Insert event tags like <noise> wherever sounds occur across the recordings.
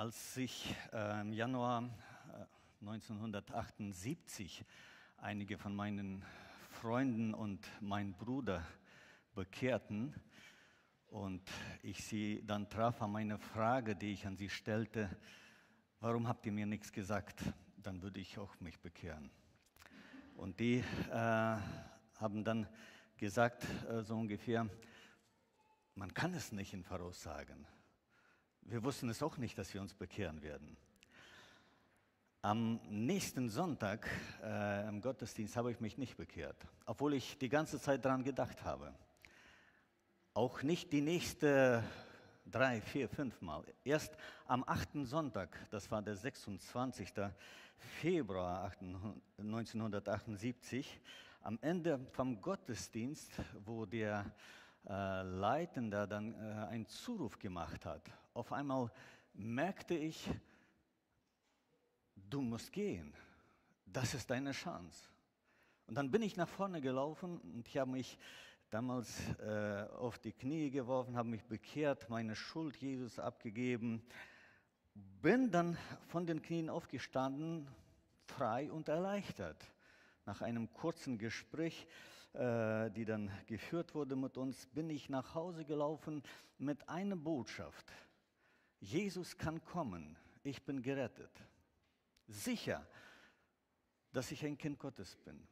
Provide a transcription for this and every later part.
Als ich äh, im Januar äh, 1978 einige von meinen Freunden und mein Bruder bekehrten und ich sie dann traf an meine Frage, die ich an sie stellte, warum habt ihr mir nichts gesagt, dann würde ich auch mich bekehren. Und die äh, haben dann gesagt, äh, so ungefähr, man kann es nicht in voraussagen. Wir wussten es auch nicht, dass wir uns bekehren werden. Am nächsten Sonntag äh, im Gottesdienst habe ich mich nicht bekehrt, obwohl ich die ganze Zeit daran gedacht habe. Auch nicht die nächste drei, vier, fünf Mal. Erst am achten Sonntag, das war der 26. Februar 1978, am Ende vom Gottesdienst, wo der äh, Leitender dann äh, einen Zuruf gemacht hat, auf einmal merkte ich, du musst gehen. Das ist deine Chance. Und dann bin ich nach vorne gelaufen und ich habe mich damals äh, auf die Knie geworfen, habe mich bekehrt, meine Schuld Jesus abgegeben, bin dann von den Knien aufgestanden, frei und erleichtert. Nach einem kurzen Gespräch, äh, die dann geführt wurde mit uns, bin ich nach Hause gelaufen mit einer Botschaft. Jesus kann kommen, ich bin gerettet. Sicher, dass ich ein Kind Gottes bin.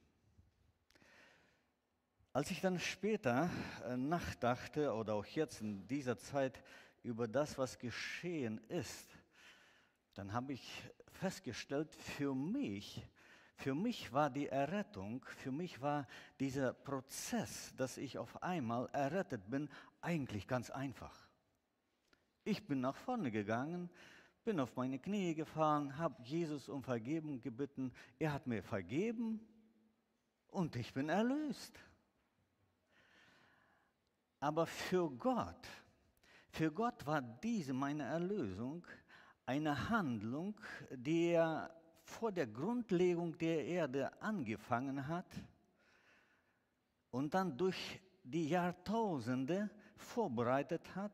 Als ich dann später äh, nachdachte oder auch jetzt in dieser Zeit über das, was geschehen ist, dann habe ich festgestellt, für mich, für mich war die Errettung, für mich war dieser Prozess, dass ich auf einmal errettet bin, eigentlich ganz einfach. Ich bin nach vorne gegangen, bin auf meine Knie gefahren, habe Jesus um Vergebung gebeten. Er hat mir vergeben und ich bin erlöst. Aber für Gott, für Gott war diese meine Erlösung eine Handlung, die er vor der Grundlegung der Erde angefangen hat und dann durch die Jahrtausende vorbereitet hat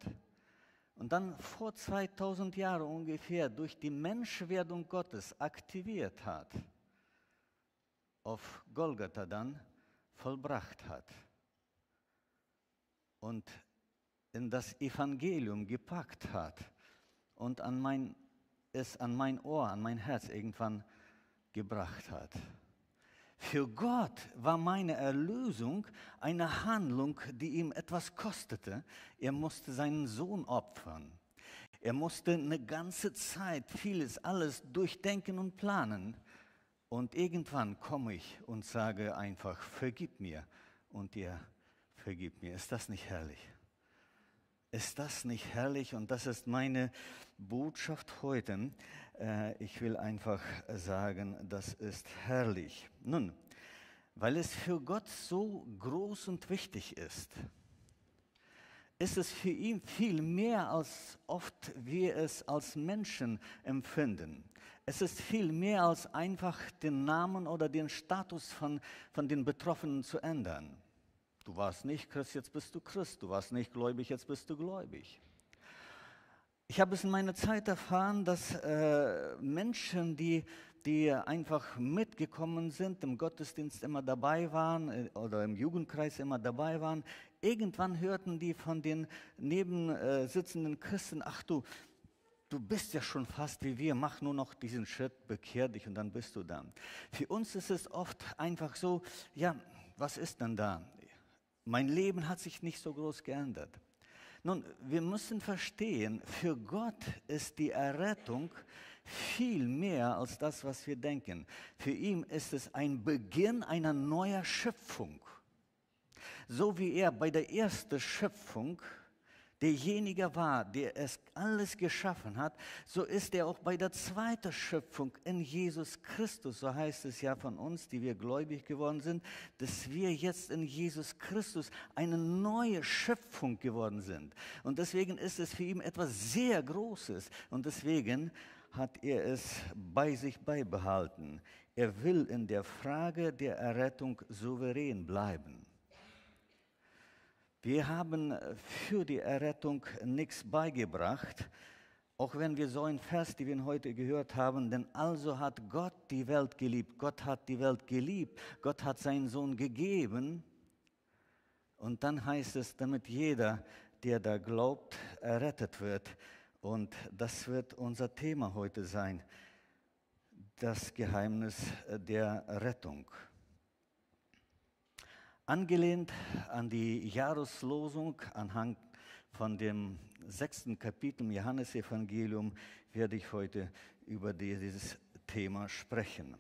und dann vor 2000 Jahren ungefähr durch die Menschwerdung Gottes aktiviert hat, auf Golgatha dann vollbracht hat und in das Evangelium gepackt hat und an mein, es an mein Ohr, an mein Herz irgendwann gebracht hat. Für Gott war meine Erlösung eine Handlung, die ihm etwas kostete. Er musste seinen Sohn opfern. Er musste eine ganze Zeit vieles, alles durchdenken und planen. Und irgendwann komme ich und sage einfach, vergib mir. Und er vergib mir. Ist das nicht herrlich? Ist das nicht herrlich? Und das ist meine Botschaft heute. Äh, ich will einfach sagen, das ist herrlich. Nun, weil es für Gott so groß und wichtig ist, ist es für ihn viel mehr als oft wir es als Menschen empfinden. Es ist viel mehr als einfach den Namen oder den Status von, von den Betroffenen zu ändern. Du warst nicht Christ, jetzt bist du Christ. Du warst nicht gläubig, jetzt bist du gläubig. Ich habe es in meiner Zeit erfahren, dass äh, Menschen, die, die einfach mitgekommen sind, im Gottesdienst immer dabei waren äh, oder im Jugendkreis immer dabei waren, irgendwann hörten die von den neben äh, Christen, ach du, du bist ja schon fast wie wir, mach nur noch diesen Schritt, bekehr dich und dann bist du da. Für uns ist es oft einfach so, ja, was ist denn da? Mein Leben hat sich nicht so groß geändert. Nun, wir müssen verstehen, für Gott ist die Errettung viel mehr als das, was wir denken. Für ihn ist es ein Beginn einer neuen Schöpfung. So wie er bei der ersten Schöpfung derjenige war, der es alles geschaffen hat, so ist er auch bei der zweiten Schöpfung in Jesus Christus. So heißt es ja von uns, die wir gläubig geworden sind, dass wir jetzt in Jesus Christus eine neue Schöpfung geworden sind. Und deswegen ist es für ihn etwas sehr Großes. Und deswegen hat er es bei sich beibehalten. Er will in der Frage der Errettung souverän bleiben. Wir haben für die Errettung nichts beigebracht, Auch wenn wir so einen Vers, den wir heute gehört haben, denn also hat Gott die Welt geliebt, Gott hat die Welt geliebt, Gott hat seinen Sohn gegeben. Und dann heißt es, damit jeder, der da glaubt, errettet wird. Und das wird unser Thema heute sein, das Geheimnis der Rettung. Angelehnt an die Jahreslosung anhand von dem sechsten Kapitel im Johannesevangelium werde ich heute über dieses Thema sprechen.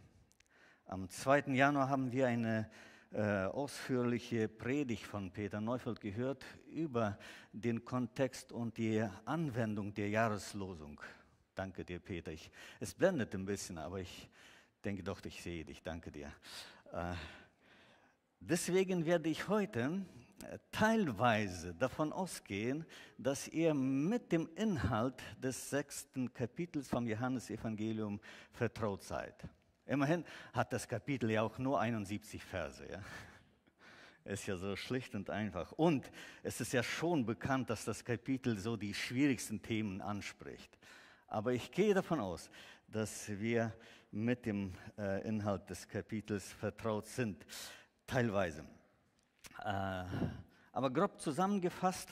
Am 2. Januar haben wir eine äh, ausführliche Predigt von Peter Neufeld gehört über den Kontext und die Anwendung der Jahreslosung. Danke dir, Peter. Ich, es blendet ein bisschen, aber ich denke doch, ich sehe dich. Danke dir. Äh, deswegen werde ich heute teilweise davon ausgehen, dass ihr mit dem Inhalt des sechsten Kapitels vom Johannesevangelium vertraut seid. Immerhin hat das Kapitel ja auch nur 71 Verse. Ja? <laughs> Ist ja so schlicht und einfach. Und es ist ja schon bekannt, dass das Kapitel so die schwierigsten Themen anspricht. Aber ich gehe davon aus, dass wir mit dem äh, Inhalt des Kapitels vertraut sind, teilweise. Äh, aber grob zusammengefasst,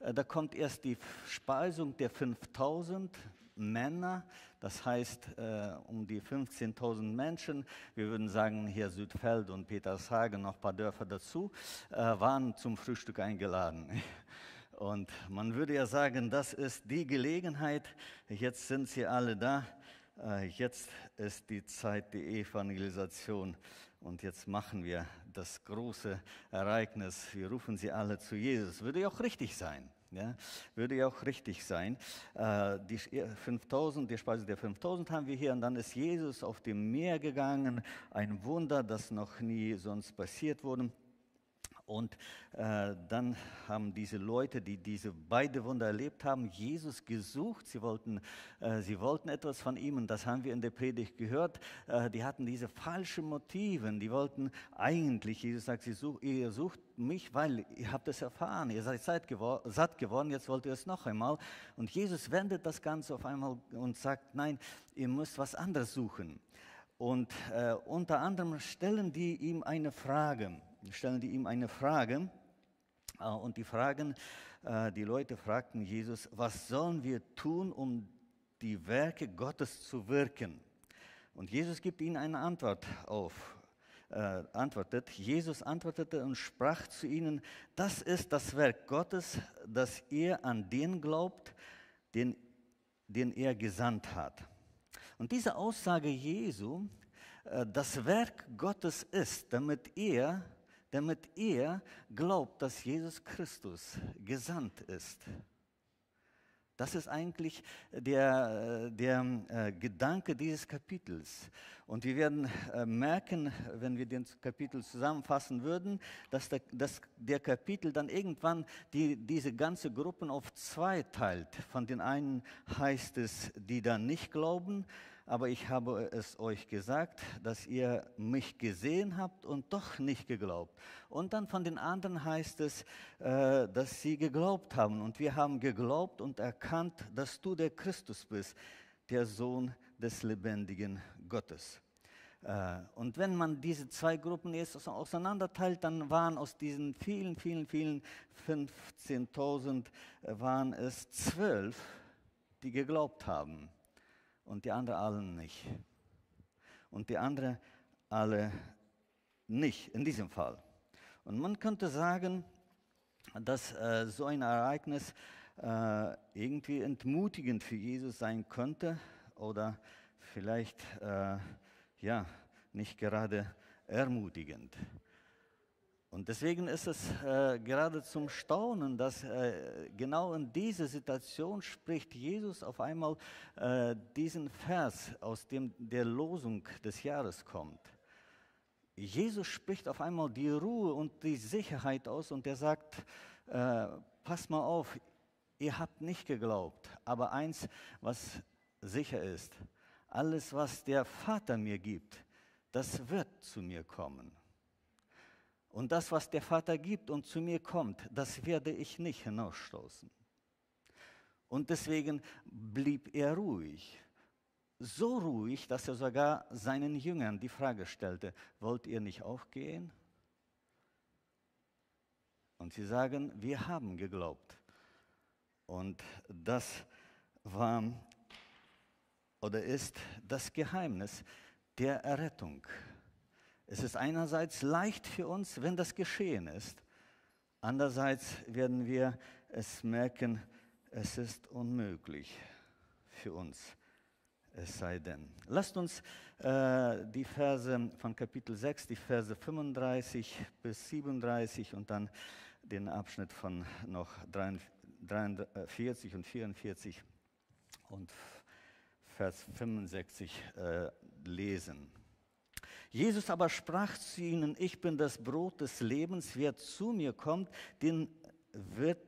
äh, da kommt erst die Speisung der 5000 Männer, das heißt äh, um die 15.000 Menschen, wir würden sagen hier Südfeld und Petershagen, noch ein paar Dörfer dazu, waren zum Frühstück eingeladen. <laughs> Und man würde ja sagen, das ist die Gelegenheit, jetzt sind sie alle da, jetzt ist die Zeit der Evangelisation und jetzt machen wir das große Ereignis. Wir rufen sie alle zu Jesus. Würde ja auch richtig sein. Ja, würde ja auch richtig sein. Äh, die 5000, die Speise der 5000 haben wir hier und dann ist Jesus auf dem Meer gegangen. Ein Wunder, das noch nie sonst passiert wurde. Und äh, dann haben diese Leute, die diese beiden Wunder erlebt haben, Jesus gesucht. Sie wollten, äh, sie wollten etwas von ihm und das haben wir in der Predigt gehört. Äh, die hatten diese falschen Motiven. Die wollten eigentlich, Jesus sagt, such, ihr sucht mich, weil ihr habt es erfahren. Ihr seid satt, gewor satt geworden, jetzt wollt ihr es noch einmal. Und Jesus wendet das Ganze auf einmal und sagt, nein, ihr müsst was anderes suchen. Und äh, unter anderem stellen die ihm eine Frage stellen die ihm eine Frage. Äh, und die Fragen, äh, die Leute fragten Jesus, was sollen wir tun, um die Werke Gottes zu wirken? Und Jesus gibt ihnen eine Antwort auf. Äh, antwortet. Jesus antwortete und sprach zu ihnen, das ist das Werk Gottes, dass ihr an den glaubt, den, den er gesandt hat. Und diese Aussage Jesu, äh, das Werk Gottes ist, damit er damit ihr glaubt, dass Jesus Christus gesandt ist. Das ist eigentlich der, der äh, Gedanke dieses Kapitels. Und wir werden äh, merken, wenn wir den Kapitel zusammenfassen würden, dass der, dass der Kapitel dann irgendwann die, diese ganze Gruppen auf zwei teilt. Von den einen heißt es, die dann nicht glauben, aber ich habe es euch gesagt, dass ihr mich gesehen habt und doch nicht geglaubt. Und dann von den anderen heißt es, äh, dass sie geglaubt haben. Und wir haben geglaubt und erkannt, dass du der Christus bist, der Sohn des lebendigen Gottes. Äh, und wenn man diese zwei Gruppen jetzt auseinanderteilt, dann waren aus diesen vielen, vielen, vielen 15.000 äh, waren es zwölf, die geglaubt haben und die anderen alle nicht. Und die anderen alle nicht, in diesem Fall. Und man könnte sagen, dass äh, so ein Ereignis äh, irgendwie entmutigend für Jesus sein könnte oder vielleicht äh, ja, nicht gerade ermutigend. Und deswegen ist es äh, gerade zum Staunen, dass äh, genau in dieser Situation spricht Jesus auf einmal äh, diesen Vers, aus dem der Losung des Jahres kommt. Jesus spricht auf einmal die Ruhe und die Sicherheit aus und er sagt, äh, pass mal auf, ihr habt nicht geglaubt, aber eins, was sicher ist, alles, was der Vater mir gibt, das wird zu mir kommen. Und das, was der Vater gibt und zu mir kommt, das werde ich nicht hinausstoßen. Und deswegen blieb er ruhig. So ruhig, dass er sogar seinen Jüngern die Frage stellte, wollt ihr nicht aufgehen? Und sie sagen, wir haben geglaubt. Und das war oder ist das Geheimnis der Errettung. Es ist einerseits leicht für uns, wenn das geschehen ist. Andererseits werden wir es merken, es ist unmöglich für uns, es sei denn. Lasst uns äh, die Verse von Kapitel 6, die Verse 35 bis 37 und dann den Abschnitt von noch 43 und 44 und Vers 65 äh, lesen. Jesus aber sprach zu ihnen, ich bin das Brot des Lebens, wer zu mir kommt, den wird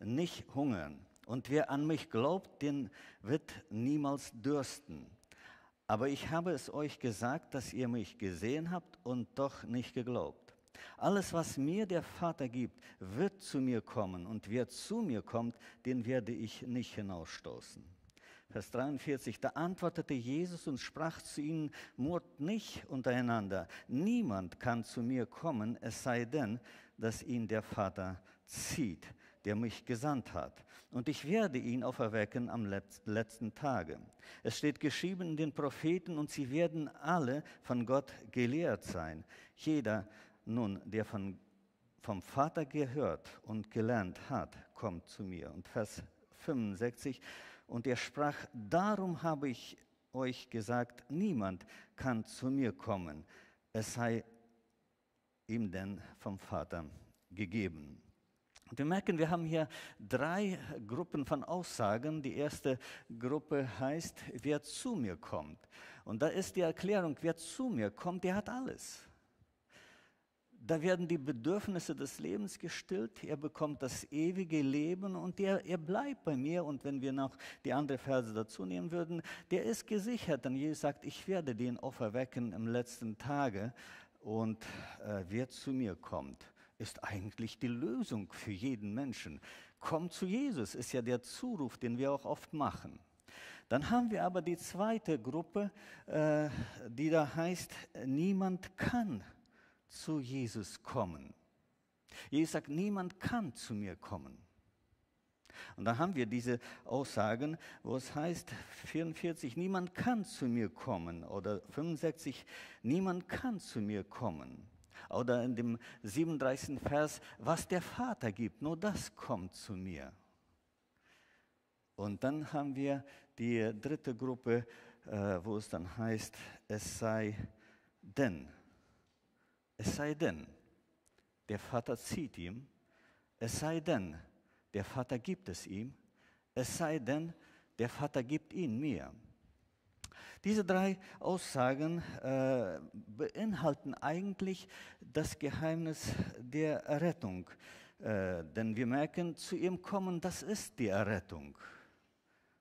nicht hungern. Und wer an mich glaubt, den wird niemals dürsten. Aber ich habe es euch gesagt, dass ihr mich gesehen habt und doch nicht geglaubt. Alles, was mir der Vater gibt, wird zu mir kommen. Und wer zu mir kommt, den werde ich nicht hinausstoßen. Vers 43, da antwortete Jesus und sprach zu ihnen, murrt nicht untereinander, niemand kann zu mir kommen, es sei denn, dass ihn der Vater zieht, der mich gesandt hat. Und ich werde ihn auferwecken am letzten Tage. Es steht geschrieben in den Propheten, und sie werden alle von Gott gelehrt sein. Jeder nun, der von, vom Vater gehört und gelernt hat, kommt zu mir. Und Vers 65, und er sprach, darum habe ich euch gesagt, niemand kann zu mir kommen, es sei ihm denn vom Vater gegeben. Und wir merken, wir haben hier drei Gruppen von Aussagen. Die erste Gruppe heißt, wer zu mir kommt. Und da ist die Erklärung, wer zu mir kommt, der hat alles da werden die Bedürfnisse des Lebens gestillt, er bekommt das ewige Leben und der, er bleibt bei mir. Und wenn wir noch die andere Verse dazu nehmen würden, der ist gesichert. Denn Jesus sagt, ich werde den auferwecken im letzten Tage und äh, wer zu mir kommt, ist eigentlich die Lösung für jeden Menschen. Komm zu Jesus ist ja der Zuruf, den wir auch oft machen. Dann haben wir aber die zweite Gruppe, äh, die da heißt, niemand kann zu Jesus kommen. Jesus sagt, niemand kann zu mir kommen. Und da haben wir diese Aussagen, wo es heißt, 44, niemand kann zu mir kommen. Oder 65, niemand kann zu mir kommen. Oder in dem 37. Vers, was der Vater gibt, nur das kommt zu mir. Und dann haben wir die dritte Gruppe, äh, wo es dann heißt, es sei denn. Es sei denn, der Vater zieht ihm, es sei denn, der Vater gibt es ihm, es sei denn, der Vater gibt ihn mir. Diese drei Aussagen äh, beinhalten eigentlich das Geheimnis der Errettung. Äh, denn wir merken, zu ihm kommen, das ist die Errettung.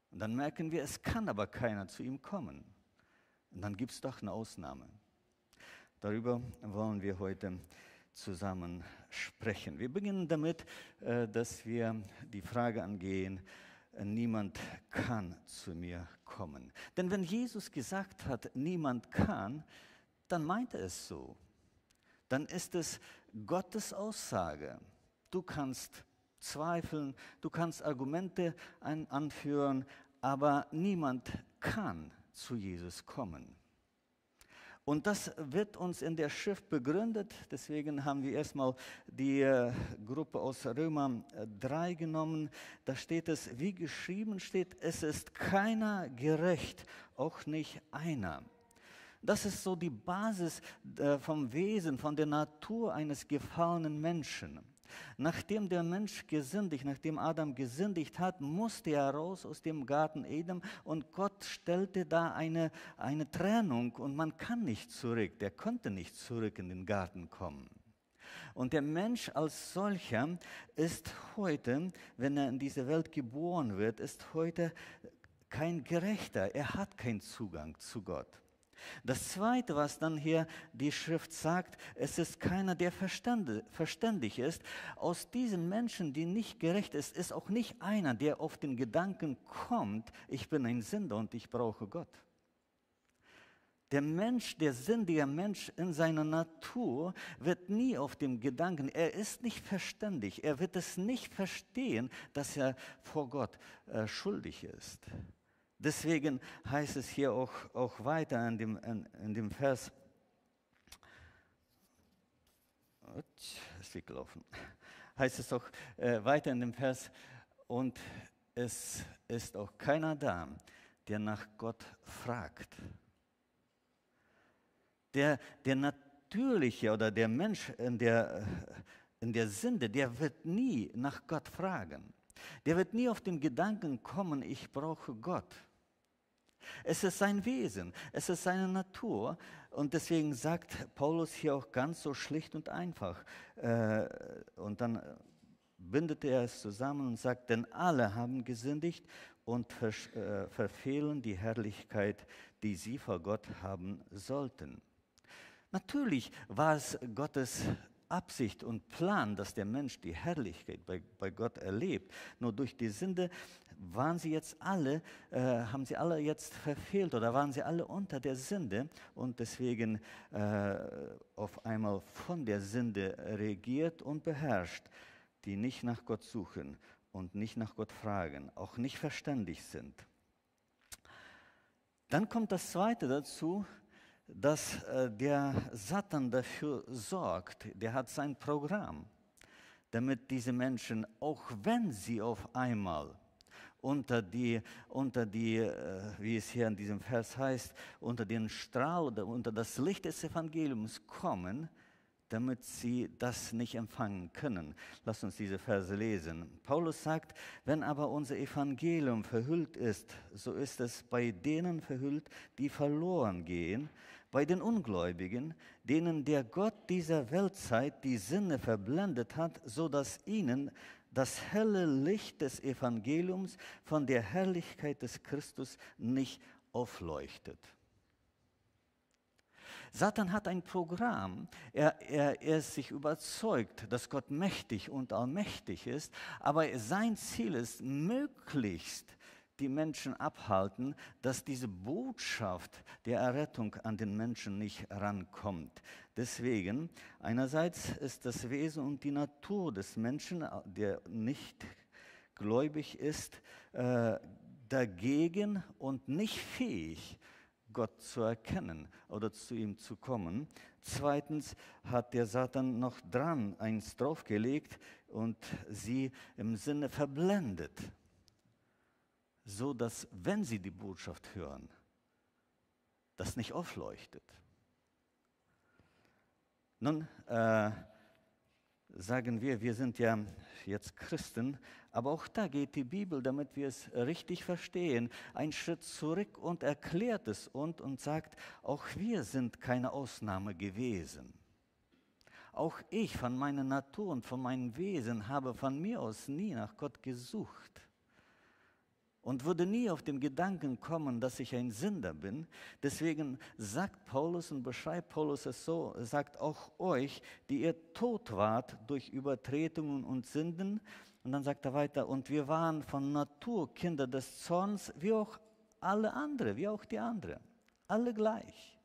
Und dann merken wir, es kann aber keiner zu ihm kommen. Und dann gibt es doch eine Ausnahme. Darüber wollen wir heute zusammen sprechen. Wir beginnen damit, äh, dass wir die Frage angehen, äh, niemand kann zu mir kommen. Denn wenn Jesus gesagt hat, niemand kann, dann meint er es so. Dann ist es Gottes Aussage. Du kannst zweifeln, du kannst Argumente anführen, aber niemand kann zu Jesus kommen. Und das wird uns in der Schrift begründet. Deswegen haben wir erstmal die äh, Gruppe aus Römer 3 äh, genommen. Da steht es, wie geschrieben steht, es ist keiner gerecht, auch nicht einer. Das ist so die Basis äh, vom Wesen, von der Natur eines gefallenen Menschen. Nachdem der Mensch gesündigt, nachdem Adam gesündigt hat, musste er raus aus dem Garten Eden und Gott stellte da eine, eine Trennung und man kann nicht zurück, der konnte nicht zurück in den Garten kommen. Und der Mensch als solcher ist heute, wenn er in diese Welt geboren wird, ist heute kein Gerechter. Er hat keinen Zugang zu Gott. Das Zweite, was dann hier die Schrift sagt, es ist keiner, der verständig ist. Aus diesen Menschen, die nicht gerecht ist, ist auch nicht einer, der auf den Gedanken kommt, ich bin ein Sünder und ich brauche Gott. Der Mensch, der sündige Mensch in seiner Natur wird nie auf dem Gedanken, er ist nicht verständig, er wird es nicht verstehen, dass er vor Gott äh, schuldig ist. Deswegen heißt es hier auch, auch weiter in dem, in, in dem Vers, ist weggelaufen, heißt es auch äh, weiter in dem Vers, und es ist auch keiner da, der nach Gott fragt. Der, der natürliche oder der Mensch in der, in der Sünde, der wird nie nach Gott fragen. Der wird nie auf den Gedanken kommen, ich brauche Gott. Es ist sein Wesen, es ist seine Natur. Und deswegen sagt Paulus hier auch ganz so schlicht und einfach. Äh, und dann bindet er es zusammen und sagt, denn alle haben gesündigt und äh, verfehlen die Herrlichkeit, die sie vor Gott haben sollten. Natürlich war es Gottes Absicht und Plan, dass der Mensch die Herrlichkeit bei, bei Gott erlebt. Nur durch die Sünde waren sie jetzt alle, äh, haben sie alle jetzt verfehlt oder waren sie alle unter der Sünde und deswegen äh, auf einmal von der Sünde regiert und beherrscht, die nicht nach Gott suchen und nicht nach Gott fragen, auch nicht verständig sind. Dann kommt das Zweite dazu, dass äh, der Satan dafür sorgt, der hat sein Programm, damit diese Menschen, auch wenn sie auf einmal unter die, unter die äh, wie es hier in diesem Vers heißt, unter den Strahl oder unter das Licht des Evangeliums kommen, damit sie das nicht empfangen können. Lass uns diese Verse lesen. Paulus sagt, wenn aber unser Evangelium verhüllt ist, so ist es bei denen verhüllt, die verloren gehen, bei den Ungläubigen, denen der Gott dieser Weltzeit die Sinne verblendet hat, so dass ihnen das helle Licht des Evangeliums von der Herrlichkeit des Christus nicht aufleuchtet. Satan hat ein Programm. Er, er, er ist sich überzeugt, dass Gott mächtig und allmächtig ist, aber sein Ziel ist, möglichst die Menschen abhalten, dass diese Botschaft der Errettung an den Menschen nicht rankommt. Deswegen, einerseits ist das Wesen und die Natur des Menschen, der nicht gläubig ist, äh, dagegen und nicht fähig, Gott zu erkennen oder zu ihm zu kommen. Zweitens hat der Satan noch dran eins draufgelegt und sie im Sinne verblendet so dass, wenn sie die Botschaft hören, das nicht aufleuchtet. Nun äh, sagen wir, wir sind ja jetzt Christen, aber auch da geht die Bibel, damit wir es richtig verstehen, einen Schritt zurück und erklärt es und, und sagt, auch wir sind keine Ausnahme gewesen. Auch ich von meiner Natur und von meinem Wesen habe von mir aus nie nach Gott gesucht und würde nie auf den Gedanken kommen, dass ich ein Sünder bin. Deswegen sagt Paulus und beschreibt Paulus es so, sagt auch euch, die ihr tot wart durch Übertretungen und Sünden. Und dann sagt er weiter, und wir waren von Natur Kinder des Zorns, wie auch alle anderen, wie auch die anderen. Alle gleich.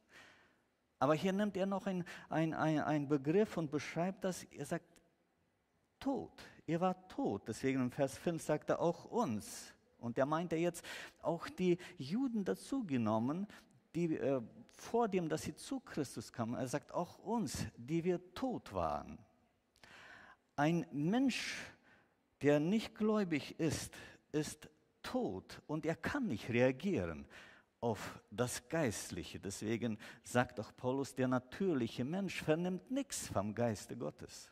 Aber hier nimmt er noch einen ein Begriff und beschreibt das. Er sagt, tot. Ihr wart tot. Deswegen im Vers 5 sagt er auch uns. Und er meinte jetzt auch die Juden dazugenommen, die äh, vor dem, dass sie zu Christus kamen. Er sagt auch uns, die wir tot waren. Ein Mensch, der nicht gläubig ist, ist tot und er kann nicht reagieren auf das Geistliche. Deswegen sagt auch Paulus, der natürliche Mensch vernimmt nichts vom Geiste Gottes.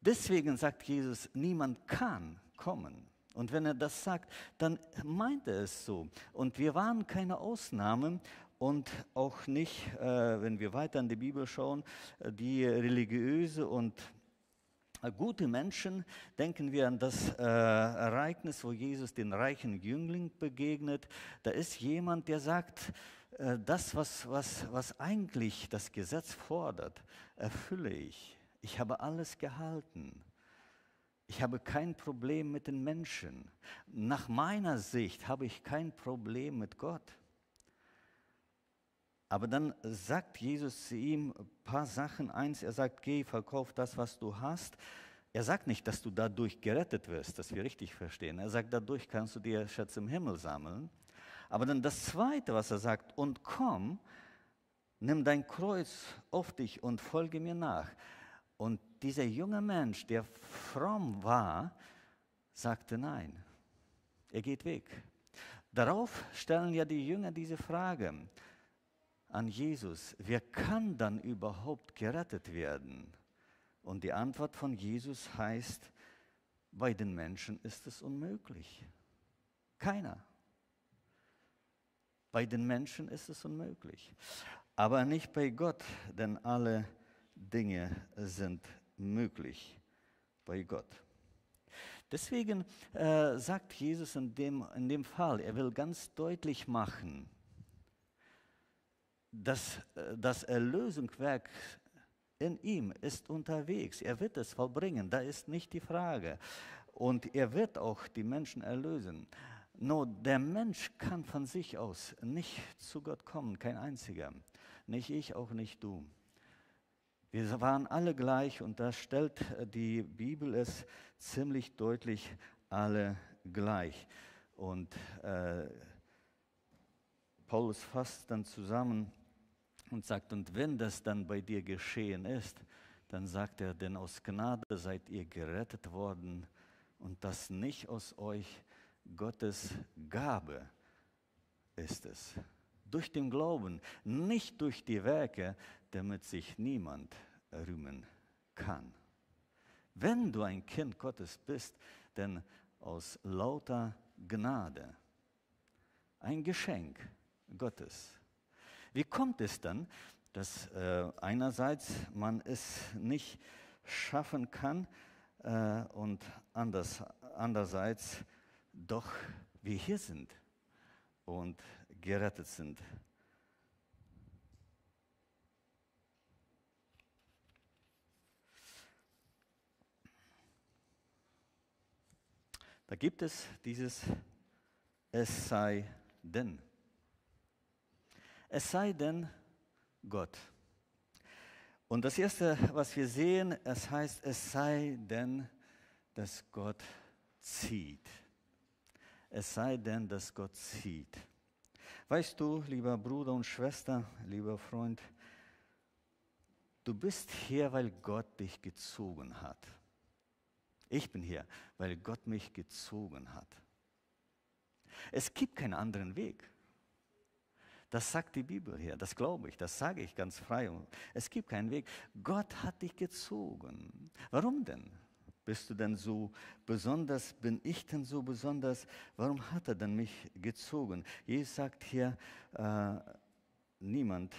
Deswegen sagt Jesus, niemand kann kommen. Und wenn er das sagt, dann meint er es so. Und wir waren keine Ausnahme und auch nicht, äh, wenn wir weiter in die Bibel schauen, die religiöse und gute Menschen, denken wir an das äh, Ereignis, wo Jesus den reichen Jüngling begegnet. Da ist jemand, der sagt, äh, das, was, was, was eigentlich das Gesetz fordert, erfülle ich. Ich habe alles gehalten. Ich habe kein Problem mit den Menschen. Nach meiner Sicht habe ich kein Problem mit Gott. Aber dann sagt Jesus zu ihm ein paar Sachen. Eins, er sagt, geh, verkauf das, was du hast. Er sagt nicht, dass du dadurch gerettet wirst, dass wir richtig verstehen. Er sagt, dadurch kannst du dir Schätze im Himmel sammeln. Aber dann das Zweite, was er sagt, und komm, nimm dein Kreuz auf dich und folge mir nach. Und dieser junge Mensch, der fromm war, sagte nein. Er geht weg. Darauf stellen ja die Jünger diese Frage an Jesus, wer kann dann überhaupt gerettet werden? Und die Antwort von Jesus heißt, bei den Menschen ist es unmöglich. Keiner. Bei den Menschen ist es unmöglich. Aber nicht bei Gott, denn alle Dinge sind möglich bei Gott. Deswegen äh, sagt Jesus in dem, in dem Fall, er will ganz deutlich machen, dass äh, das Erlösungswerk in ihm ist unterwegs. Er wird es vollbringen, da ist nicht die Frage. Und er wird auch die Menschen erlösen. Nur der Mensch kann von sich aus nicht zu Gott kommen, kein einziger. Nicht ich, auch nicht du. Wir waren alle gleich und da stellt äh, die Bibel es ziemlich deutlich alle gleich. Und äh, Paulus fasst dann zusammen und sagt, und wenn das dann bei dir geschehen ist, dann sagt er, denn aus Gnade seid ihr gerettet worden und das nicht aus euch, Gottes Gabe ist es. Durch den Glauben, nicht durch die Werke, damit sich niemand rühmen kann. Wenn du ein Kind Gottes bist, denn aus lauter Gnade, ein Geschenk Gottes. Wie kommt es dann, dass äh, einerseits man es nicht schaffen kann äh, und anders, andererseits doch wir hier sind und gerettet sind? Da gibt es dieses Es sei denn. Es sei denn Gott. Und das Erste, was wir sehen, es heißt, es sei denn, dass Gott zieht. Es sei denn, dass Gott zieht. Weißt du, lieber Bruder und Schwester, lieber Freund, du bist hier, weil Gott dich gezogen hat. Ich bin hier, weil Gott mich gezogen hat. Es gibt keinen anderen Weg. Das sagt die Bibel hier, das glaube ich, das sage ich ganz frei. Es gibt keinen Weg. Gott hat dich gezogen. Warum denn? Bist du denn so besonders? Bin ich denn so besonders? Warum hat er denn mich gezogen? Jesus sagt hier, äh, niemand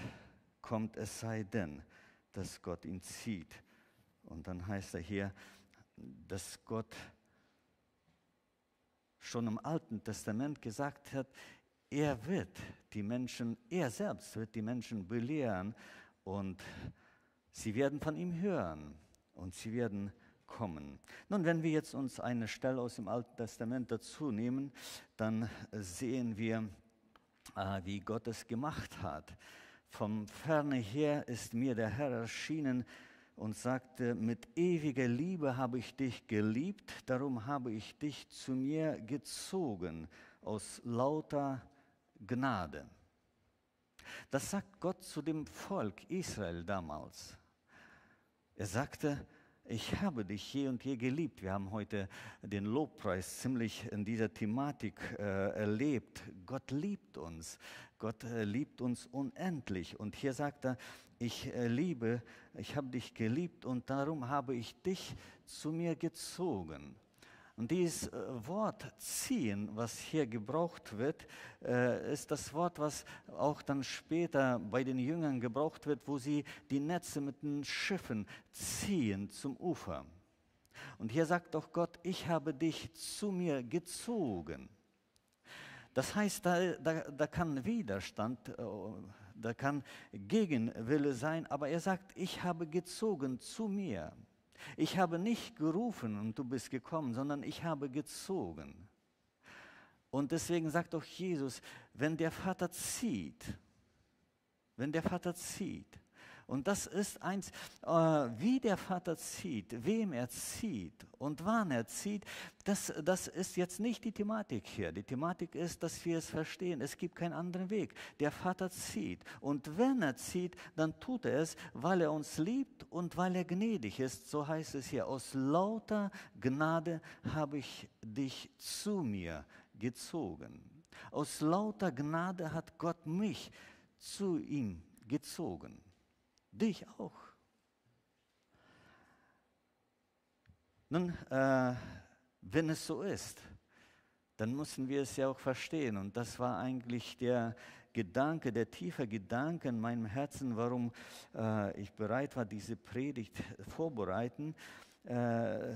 kommt, es sei denn, dass Gott ihn zieht. Und dann heißt er hier, dass Gott schon im Alten Testament gesagt hat, er wird die Menschen, er selbst wird die Menschen belehren und sie werden von ihm hören und sie werden kommen. Nun, wenn wir jetzt uns eine Stelle aus dem Alten Testament dazu nehmen, dann sehen wir, äh, wie Gott es gemacht hat. Vom Ferne her ist mir der Herr erschienen, und sagte, mit ewiger Liebe habe ich dich geliebt, darum habe ich dich zu mir gezogen aus lauter Gnade. Das sagt Gott zu dem Volk Israel damals. Er sagte, ich habe dich je und je geliebt. Wir haben heute den Lobpreis ziemlich in dieser Thematik äh, erlebt. Gott liebt uns. Gott äh, liebt uns unendlich. Und hier sagt er, ich äh, liebe, ich habe dich geliebt und darum habe ich dich zu mir gezogen. Und dieses äh, Wort ziehen, was hier gebraucht wird, äh, ist das Wort, was auch dann später bei den Jüngern gebraucht wird, wo sie die Netze mit den Schiffen ziehen zum Ufer. Und hier sagt doch Gott, ich habe dich zu mir gezogen. Das heißt, da, da, da kann Widerstand, da kann Gegenwille sein, aber er sagt, ich habe gezogen zu mir. Ich habe nicht gerufen und du bist gekommen, sondern ich habe gezogen. Und deswegen sagt auch Jesus, wenn der Vater zieht, wenn der Vater zieht, und das ist eins, äh, wie der Vater zieht, wem er zieht und wann er zieht, das, das ist jetzt nicht die Thematik hier. Die Thematik ist, dass wir es verstehen. Es gibt keinen anderen Weg. Der Vater zieht. Und wenn er zieht, dann tut er es, weil er uns liebt und weil er gnädig ist. So heißt es hier, aus lauter Gnade habe ich dich zu mir gezogen. Aus lauter Gnade hat Gott mich zu ihm gezogen. Dich auch. Nun, äh, wenn es so ist, dann müssen wir es ja auch verstehen. Und das war eigentlich der Gedanke, der tiefe Gedanke in meinem Herzen, warum äh, ich bereit war, diese Predigt vorbereiten. Äh,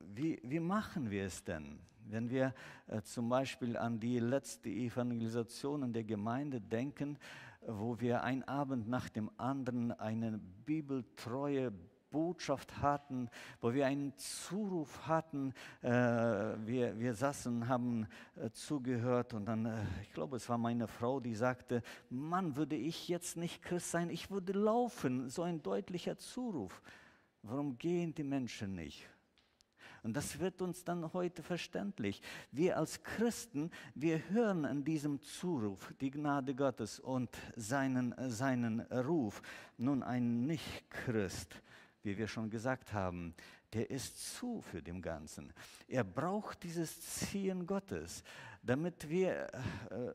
wie, wie machen wir es denn? Wenn wir äh, zum Beispiel an die letzte Evangelisation in der Gemeinde denken, wo wir ein Abend nach dem anderen eine bibeltreue Botschaft hatten, wo wir einen Zuruf hatten. Äh, wir, wir saßen, haben äh, zugehört und dann, äh, ich glaube, es war meine Frau, die sagte, Mann, würde ich jetzt nicht Christ sein, ich würde laufen. So ein deutlicher Zuruf. Warum gehen die Menschen nicht? Und das wird uns dann heute verständlich. Wir als Christen, wir hören an diesem Zuruf die Gnade Gottes und seinen, seinen Ruf. Nun, ein Nicht-Christ, wie wir schon gesagt haben, der ist zu für dem Ganzen. Er braucht dieses Ziehen Gottes, damit wir äh,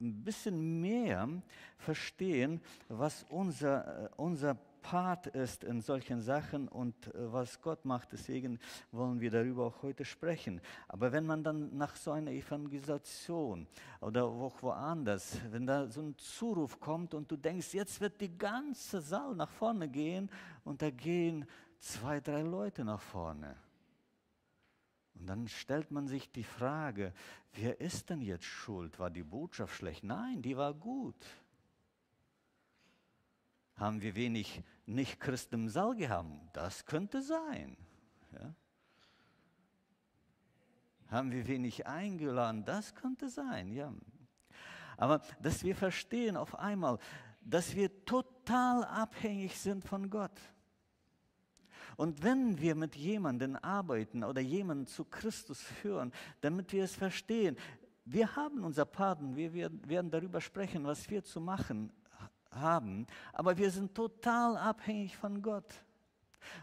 ein bisschen mehr verstehen, was unser, äh, unser Part ist in solchen Sachen und äh, was Gott macht. Deswegen wollen wir darüber auch heute sprechen. Aber wenn man dann nach so einer Evangelisation oder auch woanders, wenn da so ein Zuruf kommt und du denkst, jetzt wird die ganze Saal nach vorne gehen und da gehen zwei, drei Leute nach vorne. Und dann stellt man sich die Frage, wer ist denn jetzt schuld? War die Botschaft schlecht? Nein, die war gut. Haben wir wenig Nicht-Christen im Saal gehabt? Das könnte sein. Ja? Haben wir wenig eingeladen? Das könnte sein, ja. Aber dass wir verstehen auf einmal, dass wir total abhängig sind von Gott. Und wenn wir mit jemandem arbeiten oder jemanden zu Christus führen, damit wir es verstehen, wir haben unser Paten, wir werden darüber sprechen, was wir zu machen haben, aber wir sind total abhängig von Gott.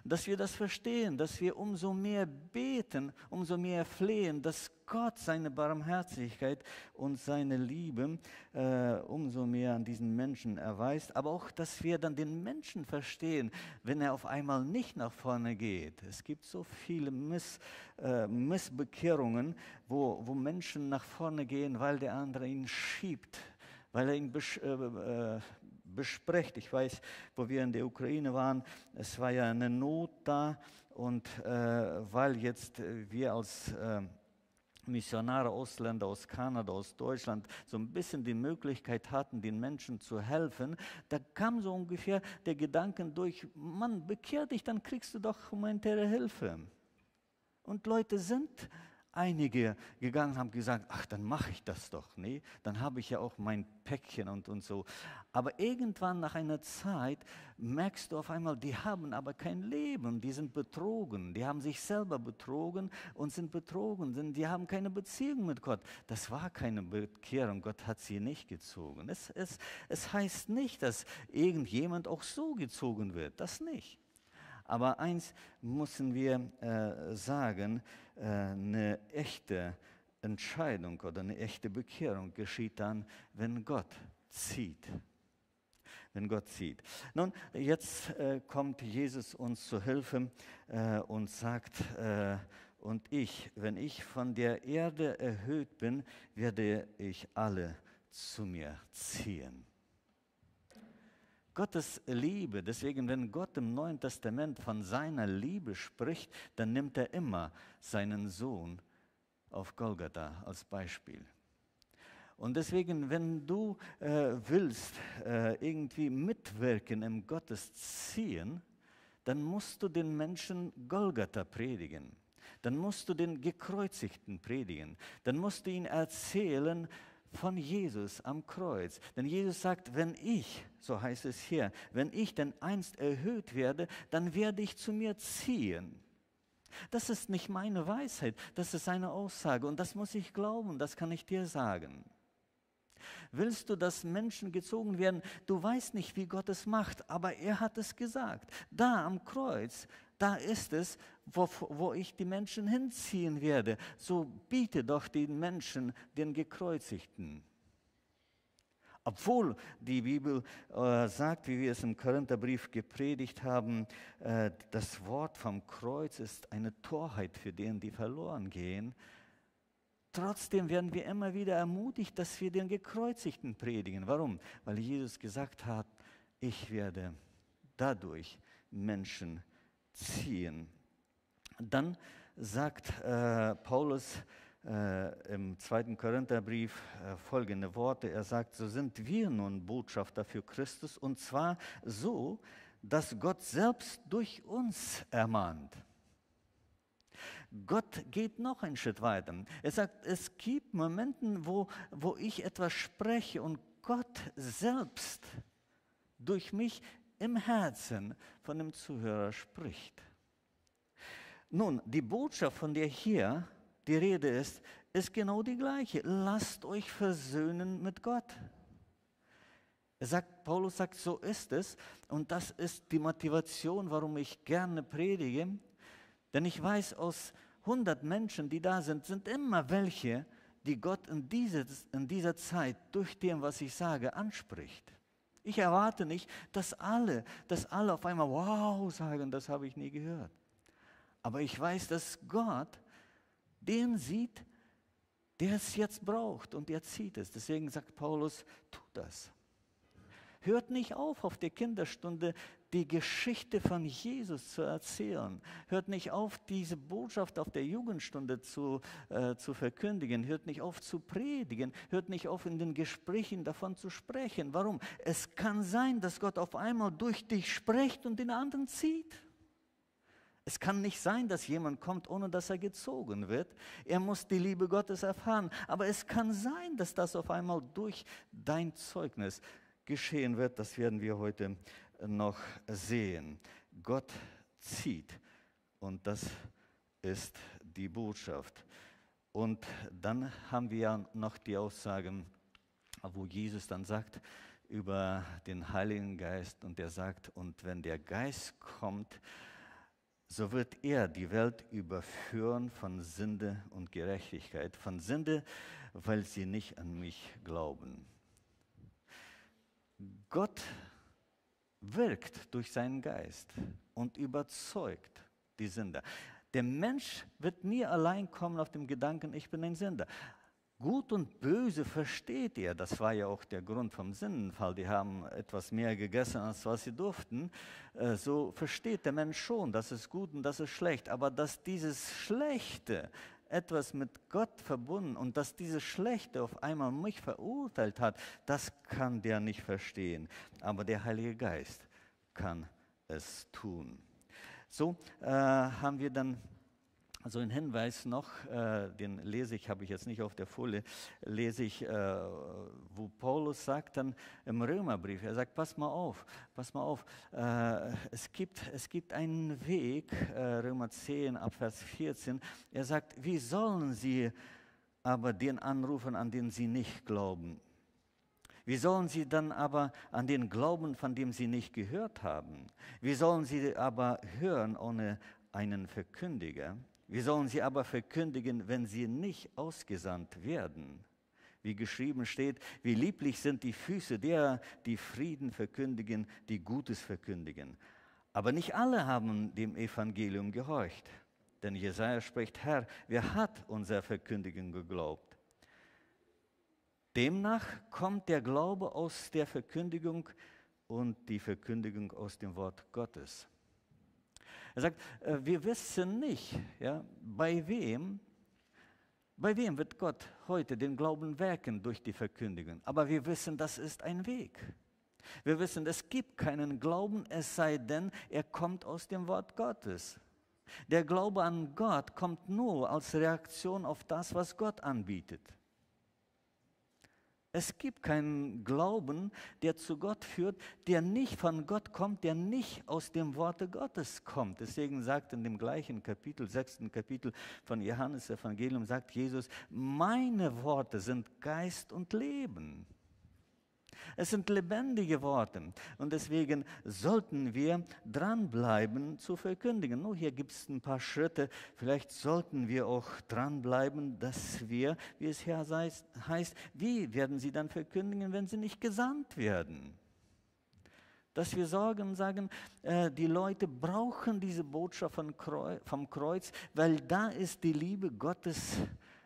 Dass wir das verstehen, dass wir umso mehr beten, umso mehr flehen, dass Gott seine Barmherzigkeit und seine Liebe äh, umso mehr an diesen Menschen erweist, aber auch, dass wir dann den Menschen verstehen, wenn er auf einmal nicht nach vorne geht. Es gibt so viele Miss, äh, Missbekehrungen, wo, wo Menschen nach vorne gehen, weil der andere ihn schiebt, weil er ihn äh, äh, bespricht. Ich weiß, wo wir in der Ukraine waren, es war ja eine Not da und äh, weil jetzt äh, wir als äh, Missionare, Ausländer aus Kanada, aus Deutschland so ein bisschen die Möglichkeit hatten, den Menschen zu helfen, da kam so ungefähr der Gedanke durch, Mann, bekehr dich, dann kriegst du doch humanitäre Hilfe. Und Leute sind einige gegangen, haben gesagt, ach, dann mache ich das doch. Nee, dann habe ich ja auch mein Päckchen und, und so. Aber irgendwann nach einer Zeit merkst du auf einmal, die haben aber kein Leben, die sind betrogen, die haben sich selber betrogen und sind betrogen, sind, die haben keine Beziehung mit Gott. Das war keine Bekehrung, Gott hat sie nicht gezogen. Es, es, es heißt nicht, dass irgendjemand auch so gezogen wird, das nicht. Aber eins müssen wir äh, sagen, äh, eine echte Entscheidung oder eine echte Bekehrung geschieht dann, wenn Gott zieht. Wenn Gott zieht. Nun, jetzt äh, kommt Jesus uns zu Hilfe äh, und sagt, äh, und ich, wenn ich von der Erde erhöht bin, werde ich alle zu mir ziehen. Gottes Liebe, deswegen, wenn Gott im Neuen Testament von seiner Liebe spricht, dann nimmt er immer seinen Sohn auf Golgatha als Beispiel. Und deswegen, wenn du äh, willst äh, irgendwie mitwirken im Gottesziehen, dann musst du den Menschen Golgatha predigen. Dann musst du den Gekreuzigten predigen. Dann musst du ihnen erzählen von Jesus am Kreuz. Denn Jesus sagt, wenn ich, so heißt es hier, wenn ich denn einst erhöht werde, dann werde ich zu mir ziehen. Das ist nicht meine Weisheit, das ist seine Aussage und das muss ich glauben, das kann ich dir sagen. Willst du, dass Menschen gezogen werden? Du weißt nicht, wie Gott es macht, aber er hat es gesagt. Da am Kreuz, da ist es, wo, wo ich die Menschen hinziehen werde. So biete doch den Menschen den Gekreuzigten. Obwohl die Bibel äh, sagt, wie wir es im Korintherbrief gepredigt haben, äh, das Wort vom Kreuz ist eine Torheit für denen, die verloren gehen. Trotzdem werden wir immer wieder ermutigt, dass wir den Gekreuzigten predigen. Warum? Weil Jesus gesagt hat, ich werde dadurch Menschen ziehen. Dann sagt äh, Paulus äh, im zweiten Korintherbrief äh, folgende Worte. Er sagt, so sind wir nun Botschafter für Christus und zwar so, dass Gott selbst durch uns ermahnt. Gott geht noch einen Schritt weiter. Er sagt, es gibt Momente, wo, wo ich etwas spreche und Gott selbst durch mich im Herzen von dem Zuhörer spricht. Nun, die Botschaft, von der hier die Rede ist, ist genau die gleiche. Lasst euch versöhnen mit Gott. Er sagt, Paulus sagt, so ist es. Und das ist die Motivation, warum ich gerne predige. Denn ich weiß, aus 100 Menschen, die da sind, sind immer welche, die Gott in, diese, in dieser Zeit durch dem, was ich sage, anspricht. Ich erwarte nicht, dass alle, dass alle auf einmal wow sagen, das habe ich nie gehört. Aber ich weiß, dass Gott den sieht, der es jetzt braucht und er zieht es. Deswegen sagt Paulus, tu das. Hört nicht auf, auf der Kinderstunde die Geschichte von Jesus zu erzählen. Hört nicht auf, diese Botschaft auf der Jugendstunde zu, äh, zu verkündigen. Hört nicht auf zu predigen. Hört nicht auf, in den Gesprächen davon zu sprechen. Warum? Es kann sein, dass Gott auf einmal durch dich spricht und den anderen zieht. Es kann nicht sein, dass jemand kommt, ohne dass er gezogen wird. Er muss die Liebe Gottes erfahren. Aber es kann sein, dass das auf einmal durch dein Zeugnis geschehen wird. Das werden wir heute noch sehen. Gott zieht und das ist die Botschaft. Und dann haben wir ja noch die Aussagen, wo Jesus dann sagt über den Heiligen Geist und er sagt, und wenn der Geist kommt, so wird er die Welt überführen von Sünde und Gerechtigkeit. Von Sünde, weil sie nicht an mich glauben. Gott wirkt durch seinen Geist und überzeugt die Sünder. Der Mensch wird nie allein kommen auf dem Gedanken, ich bin ein Sünder. Gut und böse versteht er. Das war ja auch der Grund vom Sündenfall. Die haben etwas mehr gegessen, als was sie durften. Äh, so versteht der Mensch schon, das ist gut und das ist schlecht. Aber dass dieses Schlechte etwas mit Gott verbunden und dass dieses Schlechte auf einmal mich verurteilt hat, das kann der nicht verstehen. Aber der Heilige Geist kann es tun. So äh, haben wir dann so einen Hinweis noch, äh, den lese ich, habe ich jetzt nicht auf der Folie, lese ich, äh, wo Paulus sagt dann im Römerbrief, er sagt, pass mal auf, pass mal auf, äh, es, gibt, es gibt einen Weg, äh, Römer 10 ab Vers 14, er sagt, wie sollen sie aber den anrufen, an den sie nicht glauben? Wie sollen sie dann aber an den glauben, von dem sie nicht gehört haben? Wie sollen sie aber hören ohne einen Verkündiger? Wie sollen sie aber verkündigen, wenn sie nicht ausgesandt werden? Wie geschrieben steht, wie lieblich sind die Füße derer, die Frieden verkündigen, die Gutes verkündigen. Aber nicht alle haben dem Evangelium gehorcht. Denn Jesaja spricht, Herr, wer hat unser Verkündigen geglaubt? Demnach kommt der Glaube aus der Verkündigung und die Verkündigung aus dem Wort Gottes. Er sagt, äh, wir wissen nicht, ja, bei wem, bei wem wird Gott heute den Glauben werken durch die Verkündigung. Aber wir wissen, das ist ein Weg. Wir wissen, es gibt keinen Glauben, es sei denn, er kommt aus dem Wort Gottes. Der Glaube an Gott kommt nur als Reaktion auf das, was Gott anbietet. Es gibt keinen Glauben, der zu Gott führt, der nicht von Gott kommt, der nicht aus dem Worte Gottes kommt. Deswegen sagt in dem gleichen Kapitel, sechsten Kapitel von Johannes Evangelium, sagt Jesus, meine Worte sind Geist und Leben. Es sind lebendige Worte und deswegen sollten wir dranbleiben zu verkündigen. Nur hier gibt es ein paar Schritte. Vielleicht sollten wir auch dranbleiben, dass wir, wie es hier heißt, wie werden sie dann verkündigen, wenn sie nicht gesandt werden? Dass wir sorgen sagen, äh, die Leute brauchen diese Botschaft vom Kreuz, weil da ist die Liebe Gottes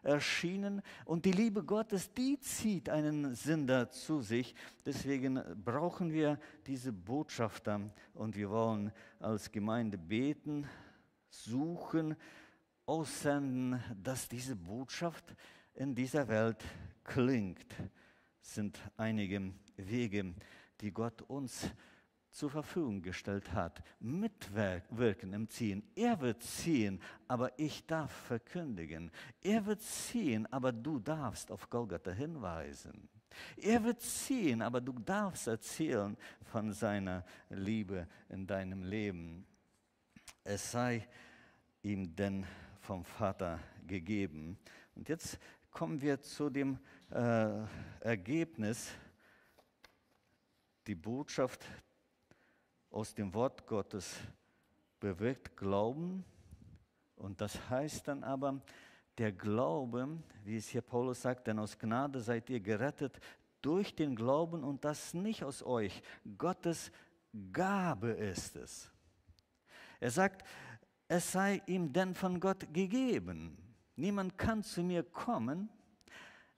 erschienen. Und die Liebe Gottes, die zieht einen Sünder zu sich. Deswegen brauchen wir diese Botschafter und wir wollen als Gemeinde beten, suchen, aussenden, dass diese Botschaft in dieser Welt klingt. Es sind einige Wege, die Gott uns zur Verfügung gestellt hat. Mitwirken im Ziehen. Er wird ziehen, aber ich darf verkündigen. Er wird ziehen, aber du darfst auf Golgatha hinweisen. Er wird ziehen, aber du darfst erzählen von seiner Liebe in deinem Leben. Es sei ihm denn vom Vater gegeben. Und jetzt kommen wir zu dem äh, Ergebnis, die Botschaft aus dem Wort Gottes bewirkt Glauben. Und das heißt dann aber, der Glaube, wie es hier Paulus sagt, denn aus Gnade seid ihr gerettet durch den Glauben und das nicht aus euch. Gottes Gabe ist es. Er sagt, es sei ihm denn von Gott gegeben. Niemand kann zu mir kommen,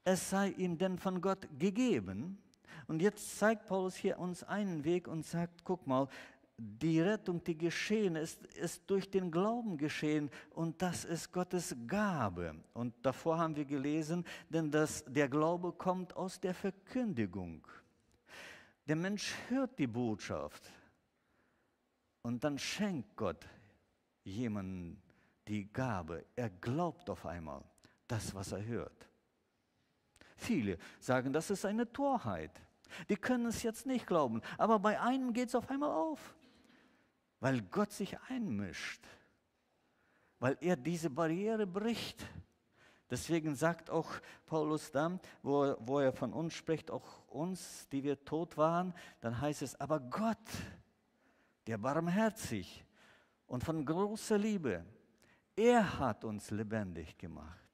es sei ihm denn von Gott gegeben. Und jetzt zeigt Paulus hier uns einen Weg und sagt, guck mal, die Rettung, die geschehen ist, ist durch den Glauben geschehen und das ist Gottes Gabe. Und davor haben wir gelesen, denn das, der Glaube kommt aus der Verkündigung. Der Mensch hört die Botschaft und dann schenkt Gott jemanden die Gabe. Er glaubt auf einmal das, was er hört. Viele sagen, das ist eine Torheit. Die können es jetzt nicht glauben, aber bei einem geht es auf einmal auf, weil Gott sich einmischt, weil er diese Barriere bricht. Deswegen sagt auch Paulus dann, wo, wo er von uns spricht, auch uns, die wir tot waren, dann heißt es, aber Gott, der barmherzig und von großer Liebe, er hat uns lebendig gemacht.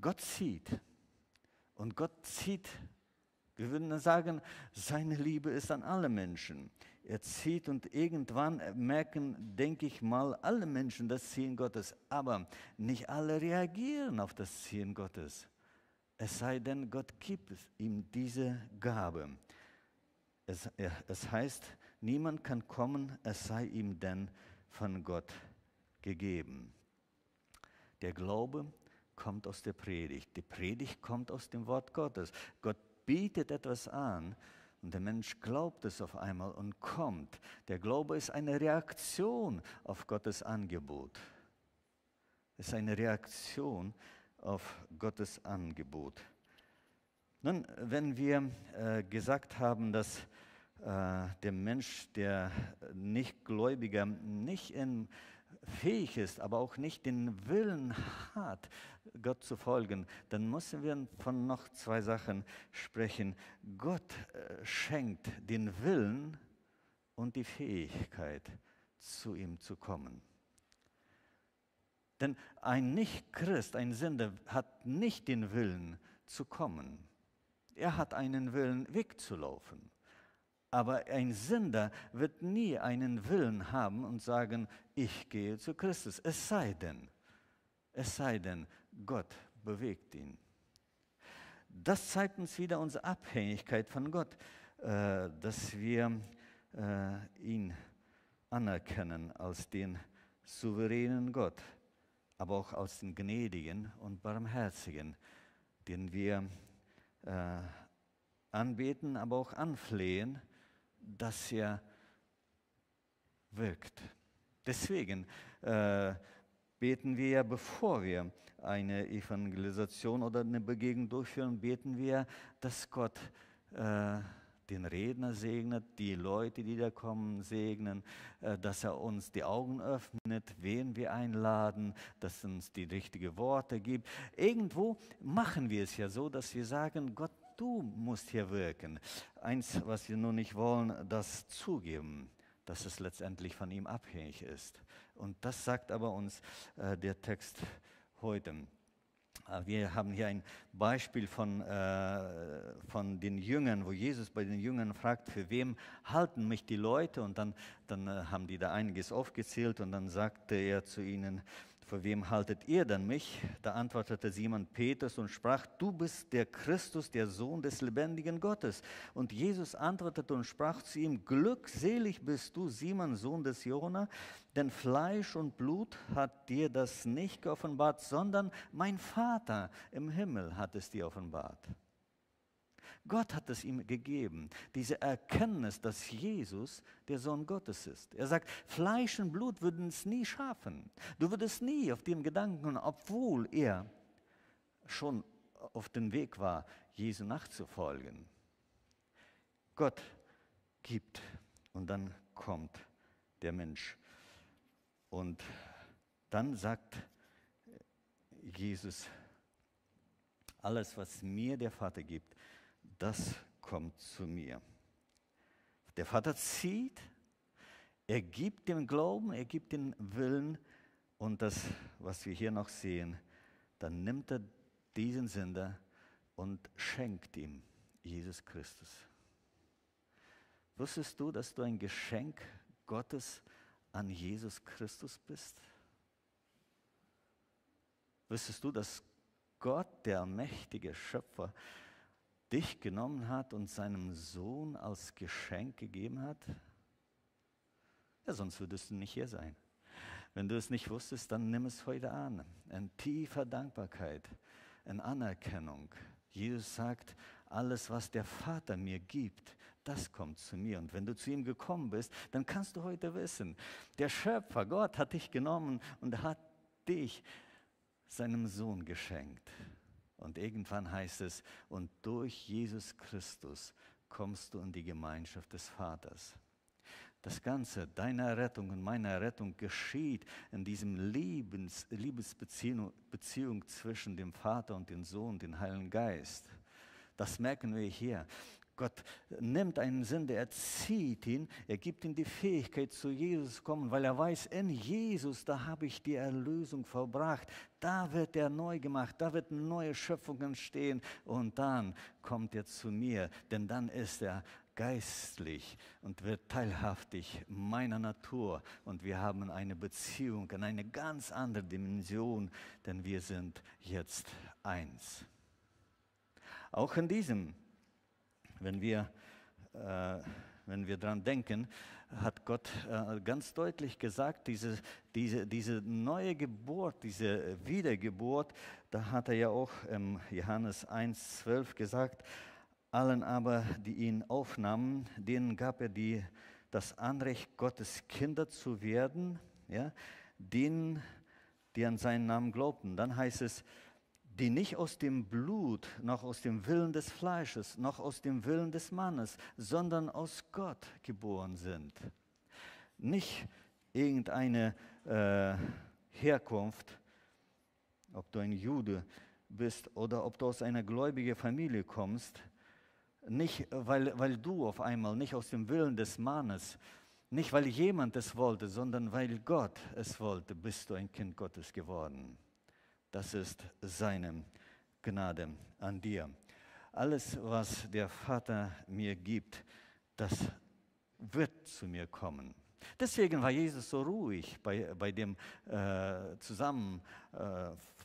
Gott zieht. Und Gott zieht, wir würden sagen, seine Liebe ist an alle Menschen. Er zieht und irgendwann merken, denke ich mal, alle Menschen das Ziehen Gottes. Aber nicht alle reagieren auf das Ziehen Gottes. Es sei denn, Gott gibt ihm diese Gabe. Es, es heißt, niemand kann kommen, es sei ihm denn von Gott gegeben. Der Glaube kommt aus der Predigt. Die Predigt kommt aus dem Wort Gottes. Gott bietet etwas an und der Mensch glaubt es auf einmal und kommt. Der Glaube ist eine Reaktion auf Gottes Angebot. Es ist eine Reaktion auf Gottes Angebot. Nun, wenn wir äh, gesagt haben, dass äh, der Mensch, der Nichtgläubiger, nicht in fähig ist, aber auch nicht den Willen hat, Gott zu folgen, dann müssen wir von noch zwei Sachen sprechen. Gott äh, schenkt den Willen und die Fähigkeit, zu ihm zu kommen. Denn ein Nicht-Christ, ein Sünder, hat nicht den Willen zu kommen. Er hat einen Willen wegzulaufen. Aber ein Sünder wird nie einen Willen haben und sagen, ich gehe zu Christus. Es sei denn, es sei denn, Gott bewegt ihn. das zeigt uns wieder unsere Abhängigkeit von Gott, äh, dass wir äh, ihn anerkennen als den souveränen Gott, aber auch als den gnädigen und barmherzigen, den wir äh, anbeten, aber auch anflehen, dass er wirkt. Deswegen äh, beten wir bevor wir eine Evangelisation oder eine Begegnung durchführen, beten wir, dass Gott äh, den Redner segnet, die Leute, die da kommen, segnen, äh, dass er uns die Augen öffnet, wen wir einladen, dass uns die richtigen Worte gibt. Irgendwo machen wir es ja so, dass wir sagen, Gott, du musst hier wirken. Eins, was wir nur nicht wollen, das zugeben, dass es letztendlich von ihm abhängig ist. Und das sagt aber uns äh, der Text heute. Äh, wir haben hier ein Beispiel von, äh, von den Jüngern, wo Jesus bei den Jüngern fragt, für wem halten mich die Leute? Und dann, dann äh, haben die da einiges aufgezählt und dann sagte er zu ihnen, für wem haltet ihr denn mich? Da antwortete Simon Petrus und sprach, du bist der Christus, der Sohn des lebendigen Gottes. Und Jesus antwortete und sprach zu ihm, glückselig bist du, Simon, Sohn des Jona, denn Fleisch und Blut hat dir das nicht geoffenbart, sondern mein Vater im Himmel hat es dir offenbart. Gott hat es ihm gegeben, diese Erkenntnis, dass Jesus der Sohn Gottes ist. Er sagt, Fleisch und Blut würden es nie schaffen. Du würdest nie auf dem Gedanken, obwohl er schon auf dem Weg war, Jesu nachzufolgen. Gott gibt und dann kommt der Mensch. Und dann sagt Jesus, alles, was mir der Vater gibt, das kommt zu mir. Der Vater zieht, er gibt den Glauben, er gibt den Willen und das, was wir hier noch sehen, dann nimmt er diesen Sünder und schenkt ihm Jesus Christus. Wusstest du, dass du ein Geschenk Gottes an Jesus Christus bist? Wusstest du, dass Gott, der mächtige Schöpfer, dich genommen hat und seinem Sohn als Geschenk gegeben hat? Ja, sonst würdest du nicht hier sein. Wenn du es nicht wusstest, dann nimm es heute an. In tiefer Dankbarkeit, in Anerkennung. Jesus sagt, alles, was der Vater mir gibt, das kommt zu mir. Und wenn du zu ihm gekommen bist, dann kannst du heute wissen, der Schöpfer, Gott hat dich genommen und hat dich seinem Sohn geschenkt. Und irgendwann heißt es, und durch Jesus Christus kommst du in die Gemeinschaft des Vaters. Das Ganze, deine Rettung und meine Rettung geschieht in diesem Liebens, Liebesbeziehung Beziehung zwischen dem Vater und dem Sohn, dem Heiligen Geist. Das merken wir hier. Gott nimmt einen Sünder, er zieht ihn, er gibt ihm die Fähigkeit, zu Jesus zu kommen, weil er weiß, in Jesus, da habe ich die Erlösung verbracht. Da wird er neu gemacht, da wird eine neue Schöpfung entstehen und dann kommt er zu mir, denn dann ist er geistlich und wird teilhaftig meiner Natur und wir haben eine Beziehung in eine ganz andere Dimension, denn wir sind jetzt eins. Auch in diesem wenn wir, äh, wenn wir daran denken, hat Gott äh, ganz deutlich gesagt, diese, diese, diese neue Geburt, diese Wiedergeburt, da hat er ja auch im Johannes 1,12 gesagt, allen aber, die ihn aufnahmen, denen gab er die, das Anrecht, Gottes Kinder zu werden, ja, denen, die an seinen Namen glaubten. Dann heißt es, die nicht aus dem Blut, noch aus dem Willen des Fleisches, noch aus dem Willen des Mannes, sondern aus Gott geboren sind. Nicht irgendeine äh, Herkunft, ob du ein Jude bist oder ob du aus einer gläubigen Familie kommst, nicht weil, weil du auf einmal nicht aus dem Willen des Mannes, nicht weil jemand es wollte, sondern weil Gott es wollte, bist du ein Kind Gottes geworden. Das ist seine Gnade an dir. Alles, was der Vater mir gibt, das wird zu mir kommen. Deswegen war Jesus so ruhig bei, bei dem äh,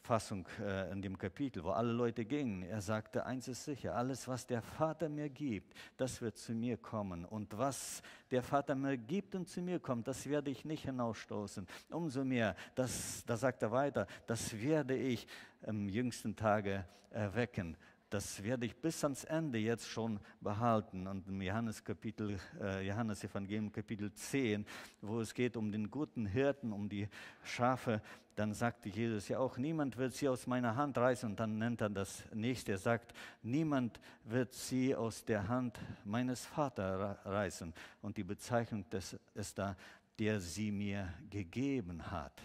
Zusammenfassung äh, in dem Kapitel, wo alle Leute gingen. Er sagte, eins ist sicher, alles, was der Vater mir gibt, das wird zu mir kommen. Und was der Vater mir gibt und zu mir kommt, das werde ich nicht hinausstoßen. Umso mehr, das, da sagt er weiter, das werde ich im jüngsten Tage erwecken das werde ich bis ans Ende jetzt schon behalten. Und im Johannes, Kapitel, äh, Johannes Evangelium Kapitel 10, wo es geht um den guten Hirten, um die Schafe, dann sagte Jesus ja auch, niemand wird sie aus meiner Hand reißen. Und dann nennt er das nächste, er sagt, niemand wird sie aus der Hand meines Vaters reißen. Und die Bezeichnung des, ist da, der sie mir gegeben hat